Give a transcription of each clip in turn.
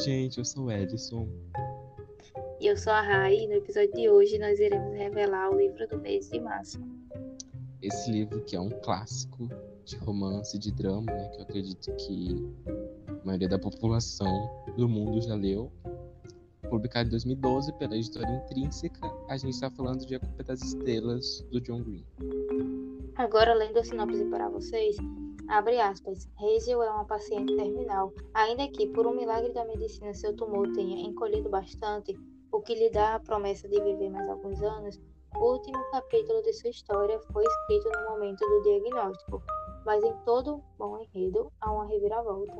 gente, eu sou o Edson. E eu sou a Rai, e no episódio de hoje nós iremos revelar o livro do mês de março. Esse livro que é um clássico de romance, de drama, né, que eu acredito que a maioria da população do mundo já leu. Publicado em 2012 pela editora Intrínseca, a gente está falando de A Culpa das Estrelas, do John Green. Agora, lendo a sinopse para vocês, abre aspas, Hazel é uma paciente terminal. Ainda que, por um milagre da medicina, seu tumor tenha encolhido bastante, o que lhe dá a promessa de viver mais alguns anos, o último capítulo de sua história foi escrito no momento do diagnóstico, mas em todo bom enredo há uma reviravolta.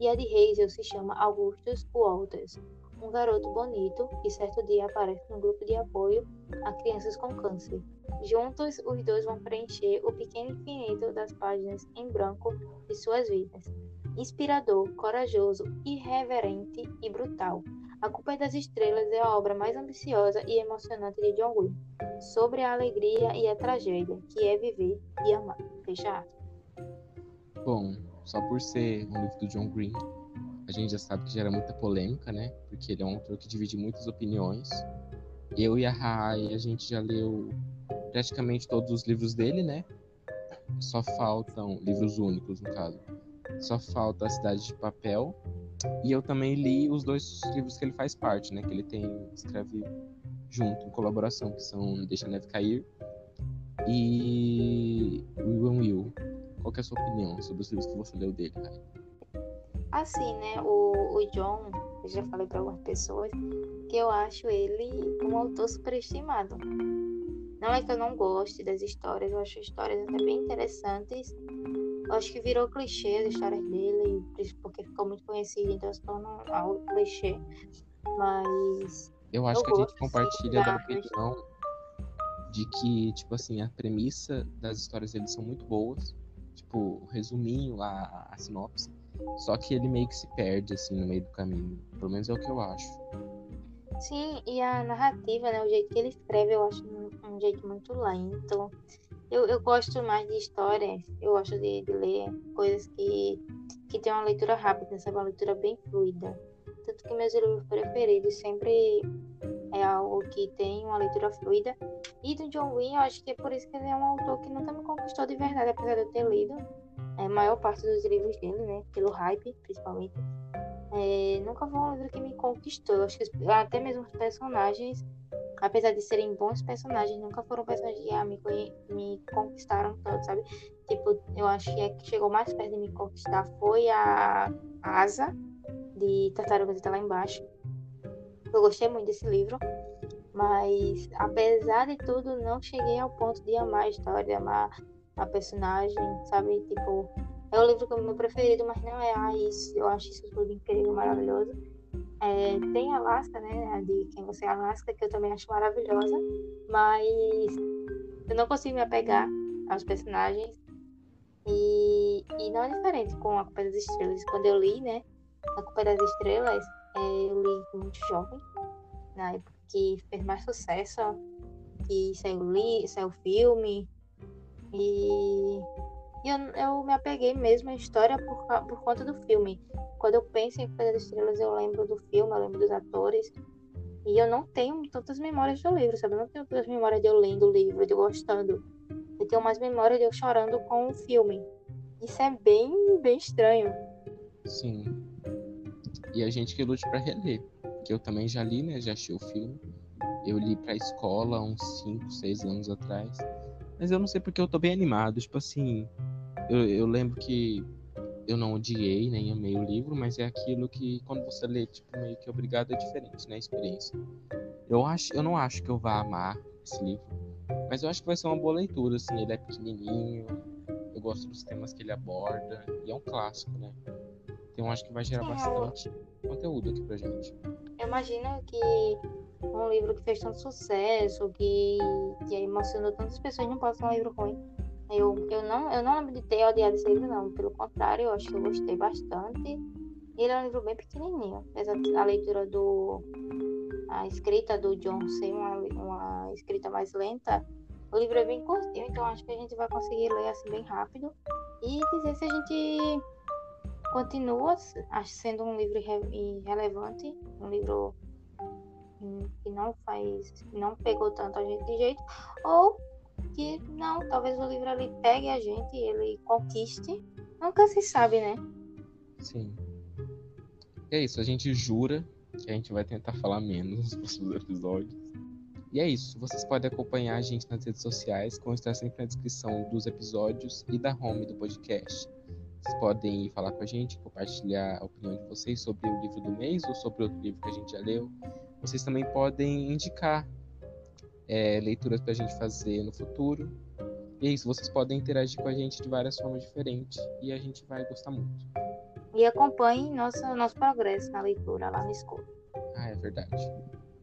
E a de Hazel se chama Augustus Walters, um garoto bonito que certo dia aparece no grupo de apoio a crianças com câncer. Juntos, os dois vão preencher o pequeno infinito das páginas em branco de suas vidas. Inspirador, corajoso, irreverente e brutal. A Culpa das Estrelas é a obra mais ambiciosa e emocionante de John Green, sobre a alegria e a tragédia, que é viver e amar. Fecha aspas. Bom, só por ser um livro do John Green, a gente já sabe que gera muita polêmica, né? Porque ele é um autor que divide muitas opiniões. Eu e a Rai, a gente já leu praticamente todos os livros dele, né? Só faltam livros únicos, no caso. Só falta A Cidade de Papel. E eu também li os dois livros que ele faz parte, né? Que ele tem escreve junto, em colaboração, que são Deixa a Neve Cair e Will Will. Qual é a sua opinião sobre os livros que você leu dele, Rai? Assim, né? O, o John, eu já falei para algumas pessoas que eu acho ele um autor superestimado. Não é que eu não goste das histórias, eu acho histórias até bem interessantes. Eu acho que virou clichê as histórias dele, porque ficou muito conhecido, então se torna algo clichê. Mas. Eu acho eu que a gente compartilha da opinião de que, tipo assim, a premissa das histórias dele são muito boas. Tipo, o resuminho, a, a sinopse. Só que ele meio que se perde, assim, no meio do caminho. Pelo menos é o que eu acho. Sim, e a narrativa, né? O jeito que ele escreve, eu acho um, um jeito muito lento. Eu, eu gosto mais de histórias, eu gosto de, de ler coisas que, que tem uma leitura rápida, sabe? Uma leitura bem fluida. Tanto que meus livros preferidos sempre é algo que tem uma leitura fluida. E do John Green, eu acho que é por isso que ele é um autor que nunca me conquistou de verdade, apesar de eu ter lido a maior parte dos livros dele, né? Pelo hype, principalmente. É, nunca foi um livro que me conquistou. Acho que até mesmo os personagens, apesar de serem bons personagens, nunca foram personagens que ah, me, me conquistaram tanto, sabe? Tipo, eu acho que a que chegou mais perto de me conquistar foi a Asa, de Tartarugas está lá embaixo. Eu gostei muito desse livro, mas apesar de tudo, não cheguei ao ponto de amar a história, de amar a personagem, sabe? Tipo, é o livro que é o meu preferido, mas não é ah, isso. Eu acho isso tudo incrível, maravilhoso. É, tem Alaska, né? A de Quem Você é Alaska, que eu também acho maravilhosa, mas eu não consigo me apegar aos personagens. E, e não é diferente com A Culpa das Estrelas. Quando eu li, né? A Culpa das Estrelas, é, eu li muito jovem, na época que fez mais sucesso, que saiu, li, saiu filme. E, eu, eu me apeguei mesmo à história por, por conta do filme. Quando eu penso em Culpa das Estrelas, eu lembro do filme, eu lembro dos atores. E eu não tenho tantas memórias do livro, sabe? Eu não tenho tantas memórias de eu lendo o livro, de eu gostando. Eu tenho mais memória de eu chorando com o filme. Isso é bem, bem estranho. Sim. E a gente que lute pra reler. Que eu também já li, né? Já achei o filme. Eu li pra escola uns 5, 6 anos atrás. Mas eu não sei porque eu tô bem animado. Tipo assim, eu, eu lembro que eu não odiei nem amei o livro, mas é aquilo que quando você lê, tipo, meio que obrigado é diferente, né? A experiência. Eu, acho, eu não acho que eu vá amar esse livro. Mas eu acho que vai ser uma boa leitura, assim. Ele é pequenininho. Eu gosto dos temas que ele aborda. E é um clássico, né? Então eu acho que vai gerar Sim, eu- bastante conteúdo aqui pra gente. Eu imagino que um livro que fez tanto sucesso, que, que emocionou tantas pessoas, não pode ser um livro ruim. Eu, eu, não, eu não lembro de ter odiado esse livro, não. Pelo contrário, eu acho que eu gostei bastante. Ele é um livro bem pequenininho. Apesar da leitura do... A escrita do John ser uma, uma escrita mais lenta, o livro é bem curtinho, então acho que a gente vai conseguir ler assim bem rápido. E dizer se a gente continua sendo um livro irrelevante, um livro não faz, não pegou tanto a gente de jeito, ou que não, talvez o livro ali pegue a gente, ele conquiste. Nunca se sabe, né? Sim. E é isso, a gente jura que a gente vai tentar falar menos nos próximos episódios. E é isso, vocês podem acompanhar a gente nas redes sociais, que estar sempre na descrição dos episódios e da home do podcast. Vocês podem falar com a gente, compartilhar a opinião de vocês sobre o livro do mês ou sobre outro livro que a gente já leu. Vocês também podem indicar é, leituras para a gente fazer no futuro. E é isso, vocês podem interagir com a gente de várias formas diferentes e a gente vai gostar muito. E acompanhe nosso, nosso progresso na leitura lá no escuro. Ah, é verdade.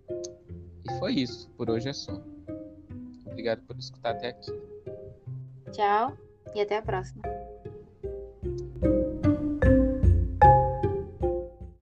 E foi isso. Por hoje é só. Obrigado por escutar até aqui. Tchau e até a próxima.